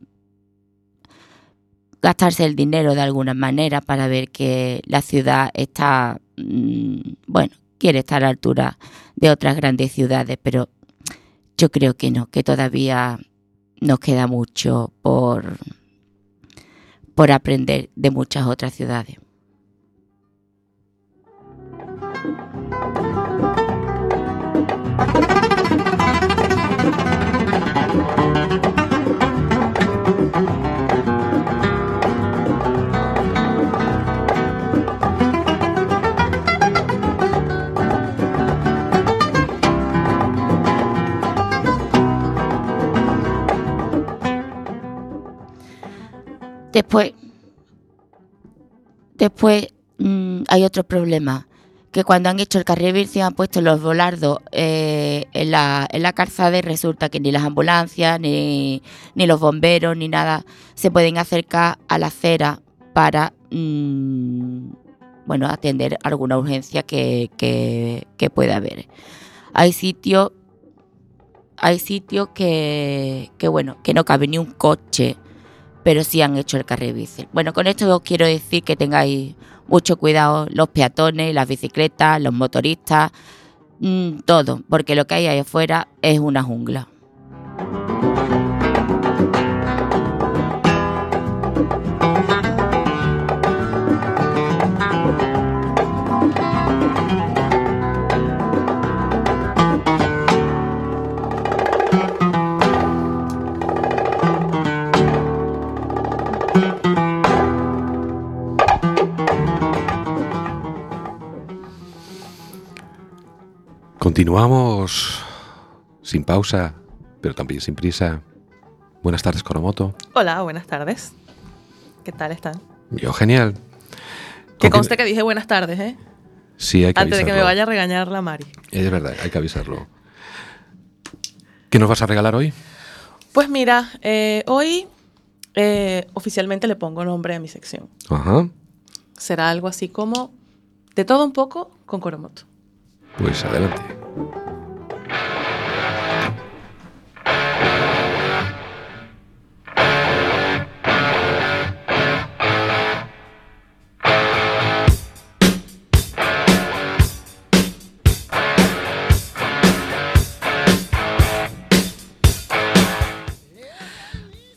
gastarse el dinero de alguna manera, para ver que la ciudad está, mm, bueno, quiere estar a la altura de otras grandes ciudades, pero yo creo que no, que todavía nos queda mucho por, por aprender de muchas otras ciudades. Después, después mm, hay otro problema, que cuando han hecho el carril bici han puesto los volardos eh, en, la, en la calzada y resulta que ni las ambulancias, ni, ni los bomberos, ni nada se pueden acercar a la acera para mm, bueno, atender alguna urgencia que, que, que pueda haber. Hay sitios hay sitios que, que, bueno, que no cabe ni un coche, pero sí han hecho el carril bici. Bueno, con esto os quiero decir que tengáis mucho cuidado los peatones, las bicicletas, los motoristas, mm, todo, porque lo que hay ahí afuera es una jungla. Continuamos sin pausa, pero también sin prisa. Buenas tardes, Coromoto. Hola, buenas tardes. ¿Qué tal están? Yo, genial. Que conste que dije buenas tardes, ¿eh? Sí, hay que Antes de que me vaya a regañar la Mari. Es verdad, hay que avisarlo. ¿Qué nos vas a regalar hoy? Pues mira, eh, hoy eh, oficialmente le pongo nombre a mi sección. Ajá. Será algo así como de todo un poco con Coromoto. Pues adelante.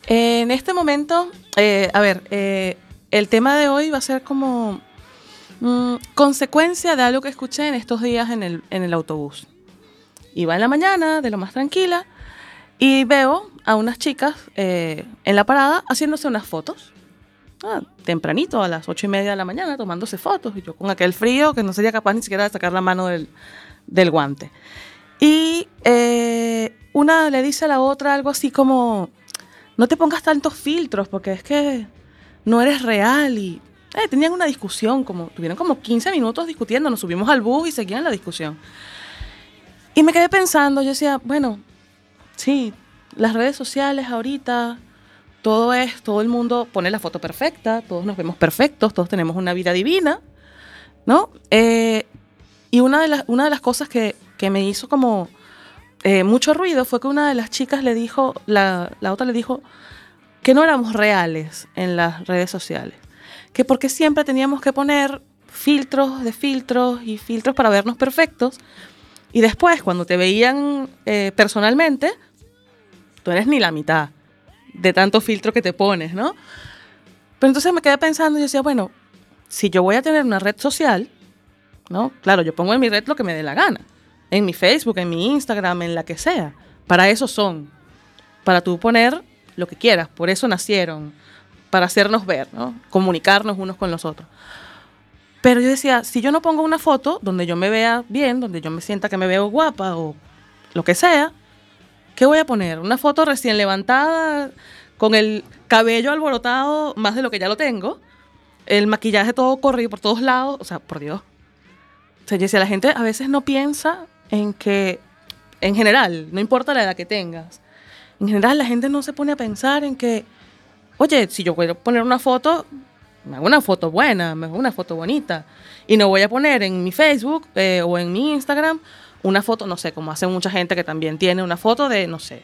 En este momento, eh, a ver, eh, el tema de hoy va a ser como mm, consecuencia de algo que escuché en estos días en el, autobús. Iba en la mañana, de lo más tranquila, y veo a unas chicas eh, en la parada haciéndose unas fotos. ah, tempranito, a las ocho y media de la mañana, tomándose fotos, y yo con aquel frío que no sería capaz ni siquiera de sacar la mano del, guante. Y eh, una le dice a la otra algo así como, no te pongas tantos filtros porque es que no eres real eh, tenían una discusión, como tuvieron como 15 minutos discutiendo, nos subimos al bus y seguían la discusión. Y me quedé pensando, yo decía, bueno, sí, las redes sociales ahorita, todo es, todo el mundo pone la foto perfecta, todos nos vemos perfectos, todos tenemos una vida divina, ¿no? Eh, y una de, las, una de las cosas que, que me hizo como eh, mucho ruido fue que una de las chicas le dijo, la, la otra le dijo, que no éramos reales en las redes sociales, que porque siempre teníamos que poner filtros de filtros y filtros para vernos perfectos, y después cuando te veían eh, personalmente, tú eres ni la mitad de tanto filtro que te pones, ¿no? Pero entonces me quedé pensando y decía, bueno, si yo voy a tener una red social, ¿no? Claro, yo pongo en mi red lo que me dé la gana. En mi Facebook, en mi Instagram, en la que sea. Para eso son. Para tú poner lo que quieras. Por eso nacieron. Para hacernos ver, ¿no? Comunicarnos unos con los otros. Pero yo decía, si yo no pongo una foto donde yo me vea bien, donde yo me sienta que me veo guapa o lo que sea, ¿qué voy a poner? ¿Una foto recién levantada con el cabello alborotado más de lo que ya lo tengo? El maquillaje todo corrido por todos lados. O sea, por Dios. O sea, yo decía, la gente a veces no piensa en que, en general, no importa la edad que tengas, en general la gente no se pone a pensar en que, oye, si yo quiero poner una foto, me hago una foto buena, me hago una foto bonita. Y no voy a poner en mi Facebook eh, o en mi Instagram una foto, no sé, como hace mucha gente que también tiene una foto de, no sé,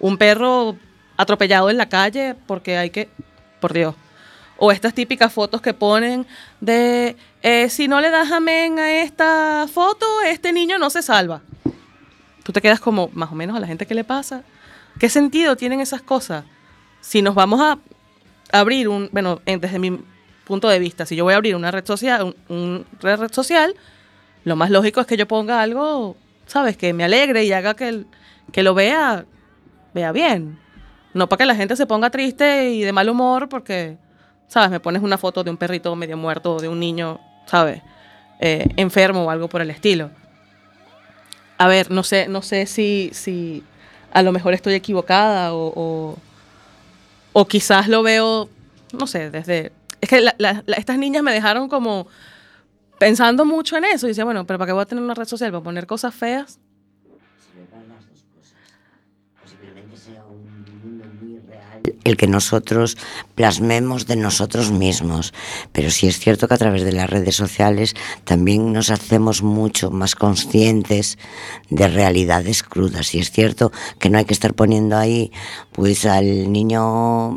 un perro atropellado en la calle porque hay que, por Dios. O estas típicas fotos que ponen de, eh, si no le das amén a esta foto, este niño no se salva. Tú te quedas como, más o menos, a la gente que le pasa. ¿Qué sentido tienen esas cosas? Si nos vamos a abrir un, bueno, en- desde mi punto de vista, si yo voy a abrir una red social, un, un red social, lo más lógico es que yo ponga algo, ¿sabes? Que me alegre y haga que, el- que lo vea, vea bien. No para que la gente se ponga triste y de mal humor porque, ¿sabes? Me pones una foto de un perrito medio muerto o de un niño, ¿sabes? Eh, enfermo o algo por el estilo. A ver, no sé, no sé si, si a lo mejor estoy equivocada o, o quizás lo veo, no sé, desde... Es que la- la- la- estas niñas me dejaron como pensando mucho en eso. Y decía, bueno, pero ¿para qué voy a tener una red social? ¿Para poner cosas feas? El que nosotros plasmemos de nosotros mismos. Pero sí es cierto que a través de las redes sociales también nos hacemos mucho más conscientes de realidades crudas. Y es cierto que no hay que estar poniendo ahí pues al niño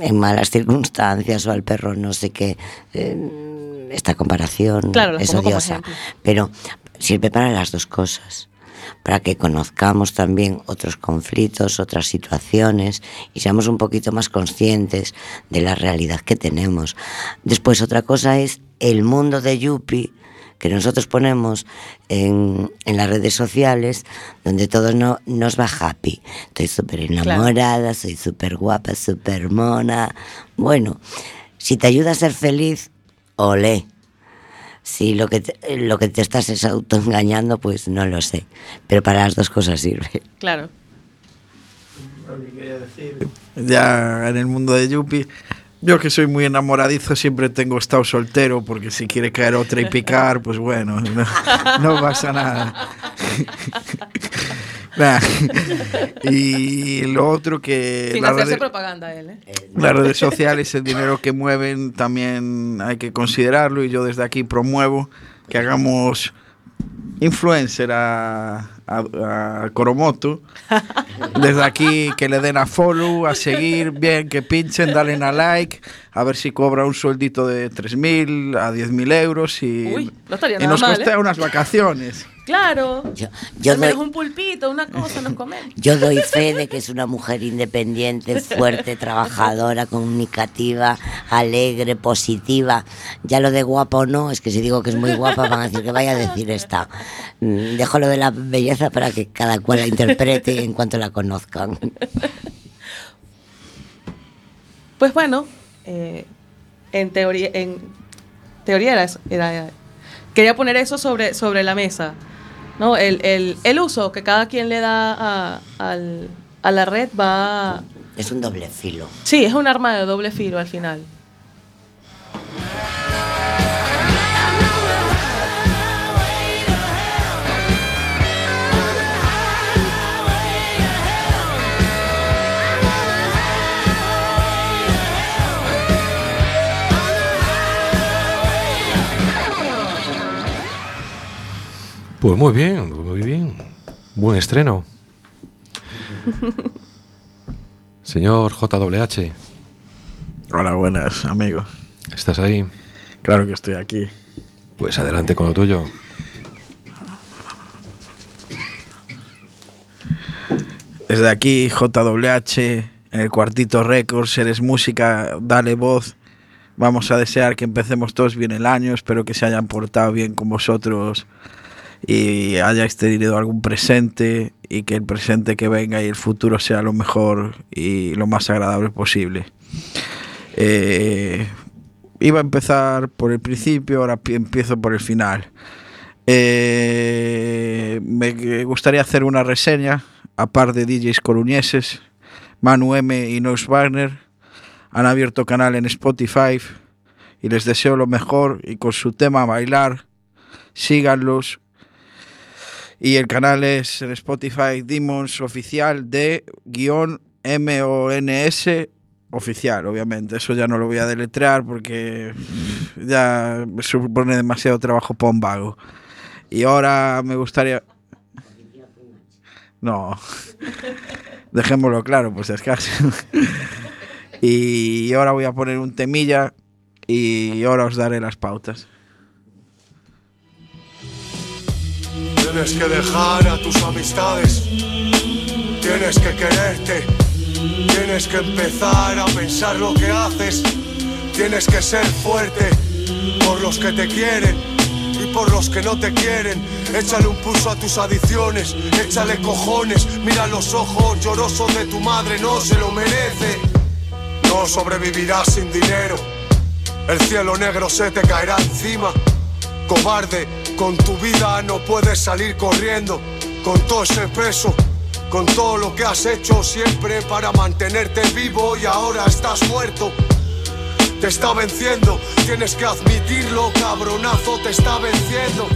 en malas circunstancias o al perro no sé qué. Eh, esta comparación Claro, es odiosa. Pero sirve para las dos cosas para que conozcamos también otros conflictos, otras situaciones y seamos un poquito más conscientes de la realidad que tenemos. Después otra cosa es el mundo de Yupi que nosotros ponemos en, en las redes sociales, donde todo no, nos va happy. Estoy súper enamorada, soy súper guapa, súper mona. Bueno, si te ayuda a ser feliz, olé. Si lo que te, lo que te estás es autoengañando, pues no lo sé. Pero para las dos cosas sirve. Claro. Ya en el mundo de Yupi, yo que soy muy enamoradizo siempre tengo estado soltero porque si quiere caer otra y picar, pues bueno, no, no pasa nada. Nah. [LAUGHS] Y lo otro que Sin las hacerse redes- propaganda él, ¿eh? las redes sociales, el dinero que mueven, también hay que considerarlo y yo desde aquí promuevo que hagamos influencer a, a, a Coromoto. [LAUGHS] Desde aquí que le den a follow, a seguir, bien, que pinchen, dale a like, a ver si cobra un sueldito de 3.000 a 10.000 euros y, Uy, no estaría y nada nos mal, costea ¿eh? unas vacaciones. Claro. Yo, yo doy, un pulpito, una cosa, nos comemos. [LAUGHS] yo doy fe de que es una mujer independiente, fuerte, [LAUGHS] trabajadora, comunicativa, alegre, positiva. Ya lo de guapa o no, es que si digo que es muy guapa van a decir que vaya a decir esta. Mm, Dejo lo de la belleza para que cada cual la interprete en cuanto la conozcan. Pues bueno, eh, en teoría, en teoría era, eso- era- quería poner eso sobre, sobre la mesa, ¿no? El, el- el uso que cada quien le da a, al- a la red va... Es un doble filo. Sí, es un arma de doble filo al final. Pues muy bien, muy bien. Buen estreno. [LAUGHS] Señor JWH, Hola, buenas, amigo. ¿estás ahí? Claro que estoy aquí. Pues adelante con lo tuyo. Desde aquí, JWH, en el Cuartito Records, eres música, dale voz. Vamos a desear que empecemos todos bien el año. Espero que se hayan portado bien con vosotros y hayáis tenido algún presente y que el presente que venga y el futuro sea lo mejor y lo más agradable posible. Eh, iba a empezar por el principio, ahora pi- empiezo por el final. Eh, me gustaría hacer una reseña a par de DJs coruñeses, Manu M y Nox Wagner. Han abierto canal en Spotify y les deseo lo mejor y con su tema Bailar, síganlos. Y el canal es en Spotify Demons Oficial de guion MONS oficial, obviamente. Eso ya no lo voy a deletrear porque ya supone demasiado trabajo para un vago. Y ahora me gustaría... No, [LAUGHS] dejémoslo claro, pues es casi. y ahora voy a poner un temilla y ahora os daré las pautas. Tienes que dejar a tus amistades. Tienes que quererte. Tienes que empezar a pensar lo que haces. Tienes que ser fuerte por los que te quieren y por los que no te quieren. Échale un pulso a tus adicciones. Échale cojones. Mira los ojos llorosos de tu madre. No se lo merece. No sobrevivirás sin dinero. El cielo negro se te caerá encima. Cobarde, con tu vida no puedes salir corriendo. Con todo ese peso, con todo lo que has hecho siempre para mantenerte vivo y ahora estás muerto. Te está venciendo, tienes que admitirlo, cabronazo, te está venciendo.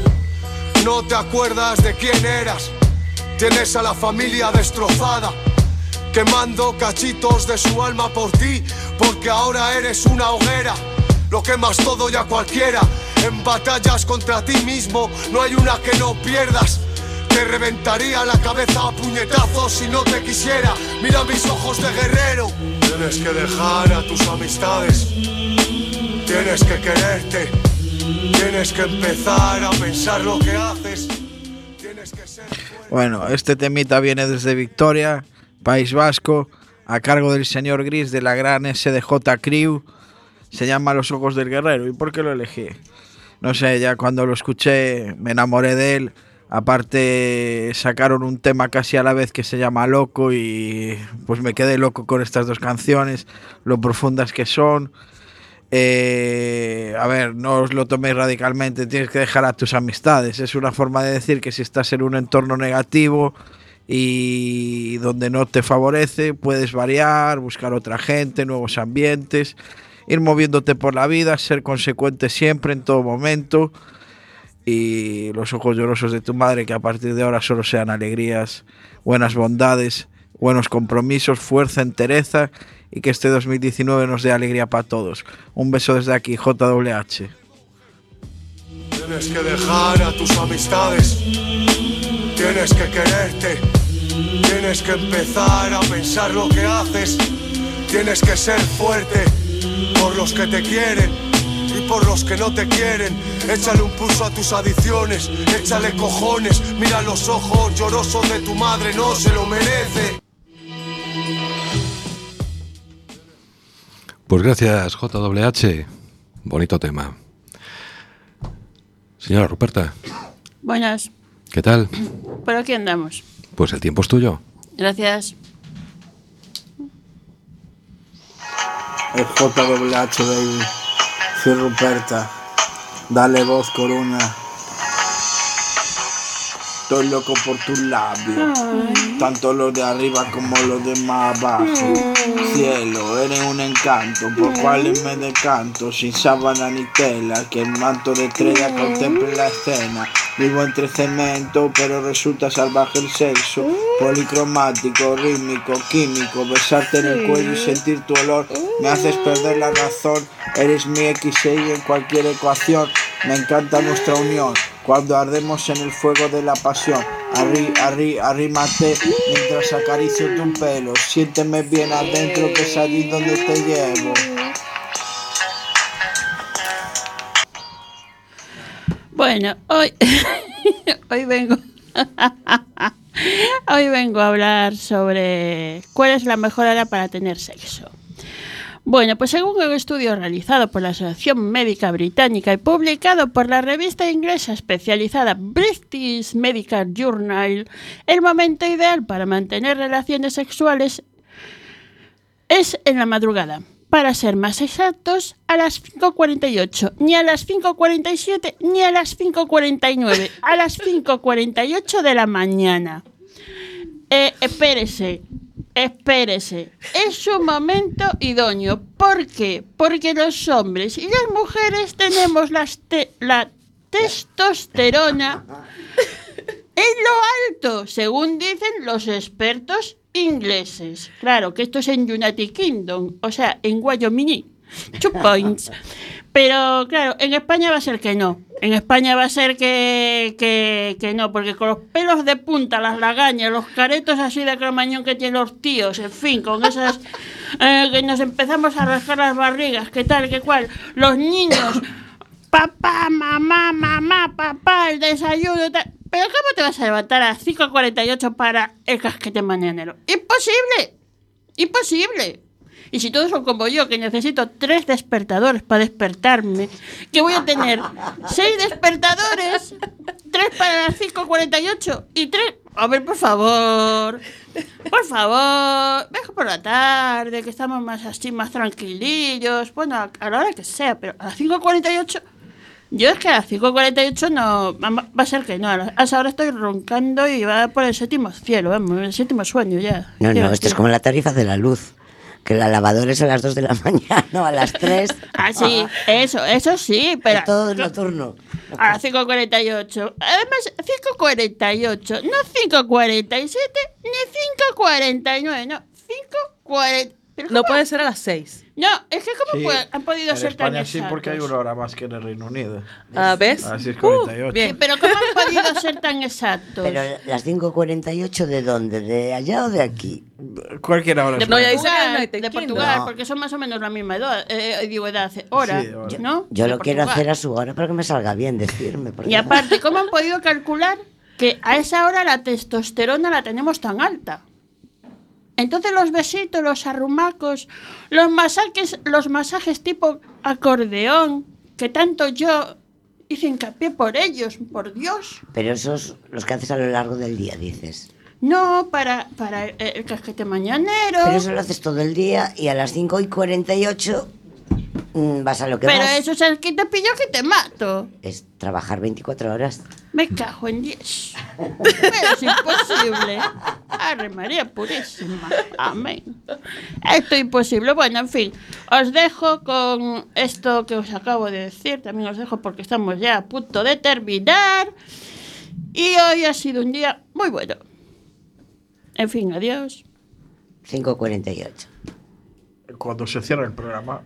No te acuerdas de quién eras. Tienes a la familia destrozada, quemando cachitos de su alma por ti, porque ahora eres una hoguera. Lo quemas todo y a cualquiera. En batallas contra ti mismo no hay una que no pierdas. Te reventaría la cabeza a puñetazos si no te quisiera. Mira mis ojos de guerrero. Tienes que dejar a tus amistades. Tienes que quererte. Tienes que empezar a pensar lo que haces. Tienes que ser. Bueno, este temita viene desde Victoria, País Vasco, a cargo del señor Gris de la gran SDJ Crew. Se llama Los Ojos del Guerrero. ¿Y por qué lo elegí? No sé, ya cuando lo escuché me enamoré de él. Aparte sacaron un tema casi a la vez que se llama Loco y pues me quedé loco con estas dos canciones, lo profundas que son. Eh, a ver, no os lo toméis radicalmente, tienes que dejar a tus amistades. Es una forma de decir que si estás en un entorno negativo y donde no te favorece, puedes variar, buscar otra gente, nuevos ambientes, ir moviéndote por la vida, ser consecuente siempre, en todo momento. Y los ojos llorosos de tu madre, que a partir de ahora solo sean alegrías, buenas bondades, buenos compromisos, fuerza, entereza y que este 2019 nos dé alegría para todos. Un beso desde aquí, JWH. Tienes que dejar a tus amistades. Tienes que quererte. Tienes que empezar a pensar lo que haces. Tienes que ser fuerte por los que te quieren y por los que no te quieren. Échale un pulso a tus adicciones. Échale cojones. Mira los ojos llorosos de tu madre. No se lo merece. Pues gracias, JWH. Bonito tema. Señora Ruperta, Buenas, ¿qué tal? por aquí andamos. Pues el tiempo es tuyo. Gracias. El JWH, baby. Soy Ruperta. Dale voz, Corona. Estoy loco por tus labios. Tanto los de arriba como los de más abajo. Cielo, eres un encanto, por cuales me decanto, sin sábana ni tela, que el manto de estrella contemple la escena. Vivo entre cemento, pero resulta salvaje el sexo. Policromático, rítmico, químico, besarte en el cuello y sentir tu olor. Me haces perder la razón, eres mi X y Y en cualquier ecuación. Me encanta nuestra unión, cuando ardemos en el fuego de la pasión. Arri, arri, arrímate mientras acaricio tu pelo. Siénteme bien adentro, que es allí donde te llevo. Bueno, hoy, [LAUGHS] hoy vengo. [LAUGHS] hoy vengo a hablar sobre cuál es la mejor hora para tener sexo. Bueno, pues según un estudio realizado por la Asociación Médica Británica y publicado por la revista inglesa especializada British Medical Journal, el momento ideal para mantener relaciones sexuales es en la madrugada. Para ser más exactos, a las 5.48, ni a las 5.47, ni a las 5.49, a las 5.48 de la mañana. Eh, espérese, espérese. Es un momento idóneo. ¿Por qué? Porque los hombres y las mujeres tenemos la testosterona en lo alto, según dicen los expertos ingleses. Claro, que esto es en United Kingdom, o sea, en Wyoming. Two points. Pero claro, en España va a ser que no. En España va a ser que, que, no, porque con los pelos de punta, las lagañas, los caretos así de cromañón que tienen los tíos, en fin, con esas [LAUGHS] eh, que nos empezamos a rascar las barrigas, qué tal, qué cual, los niños, [COUGHS] papá, mamá, mamá, papá, el desayuno, tal. Pero ¿cómo te vas a levantar a las 5.48 para el casquete mañanero? ¡Imposible! ¡Imposible! Y si todos son como yo, que necesito tres despertadores para despertarme, que voy a tener seis despertadores, tres para las 5.48 y tres... A ver, por favor, por favor, mejor por la tarde, que estamos más así, más tranquilillos, bueno, a, la hora que sea, pero a las 5.48... Yo es que a las 5.48 no, va a ser que no, a esa hora estoy roncando y va por el séptimo cielo, vamos, el séptimo sueño ya. No, no, esto es como la tarifa de la luz. Que la lavadora es a las 2 de la [LAUGHS] mañana o a las 3. Ah, sí, eso, eso sí, pero... Es todo nocturno. A las 5.48. Además, 5.48, no 5.47 ni 5.49, no, 5.40. Pero No puede ser a las 6. No, es que ¿cómo Sí, puede- han podido en ser tan España sí, porque hay exactos? una hora más que en el Reino Unido. Ah, ¿Ves? Así es Uh, 48. Sí, bien. pero ¿cómo han podido ser tan exactos? Pero las 5.48 de dónde? ¿De allá o de aquí? Cualquier hora. de es Portugal, de quiero. Portugal, No. porque son más o menos la misma edad, eh, digo edad, hora, Sí, hora. ¿no? Yo De lo quiero Portugal. hacer a su hora para que me salga bien decirme. Y aparte, ¿cómo han podido calcular que a esa hora la testosterona la tenemos tan alta? Entonces los besitos, los arrumacos, los masajes, los masajes tipo acordeón, que tanto yo hice hincapié por ellos, por Dios. Pero esos los que haces a lo largo del día, dices. No, para, para eh, el casquete mañanero. Pero eso lo haces todo el día y a las 5 y 48 mm, vas a lo que Pero vas. eso es el que te pillo que te mato. Es trabajar 24 horas. Me cago en 10. Pero es imposible. Arre María Purísima. Amén. Esto es imposible. Bueno, en fin. Os dejo con esto que os acabo de decir. También os dejo porque estamos ya a punto de terminar. Y hoy ha sido un día muy bueno. En fin, adiós. 5.48. Cuando se cierra el programa.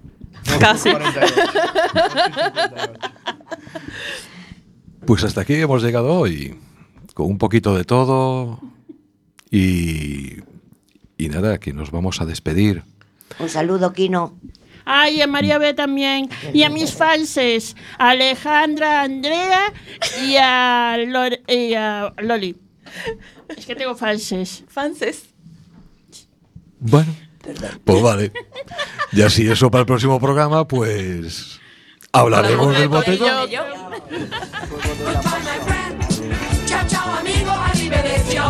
Casi. 48. [LAUGHS] Pues hasta aquí hemos llegado hoy, con un poquito de todo y, y nada, que nos vamos a despedir. Un saludo, Kino. Ay, a María B también. Y a mis falses. A Alejandra, Andrea y a, Lor- y a Loli. Es que tengo falses. Fanses. Bueno, pues vale. Y así eso para el próximo programa, pues hablaremos del botellón. Amigo, arrivederci.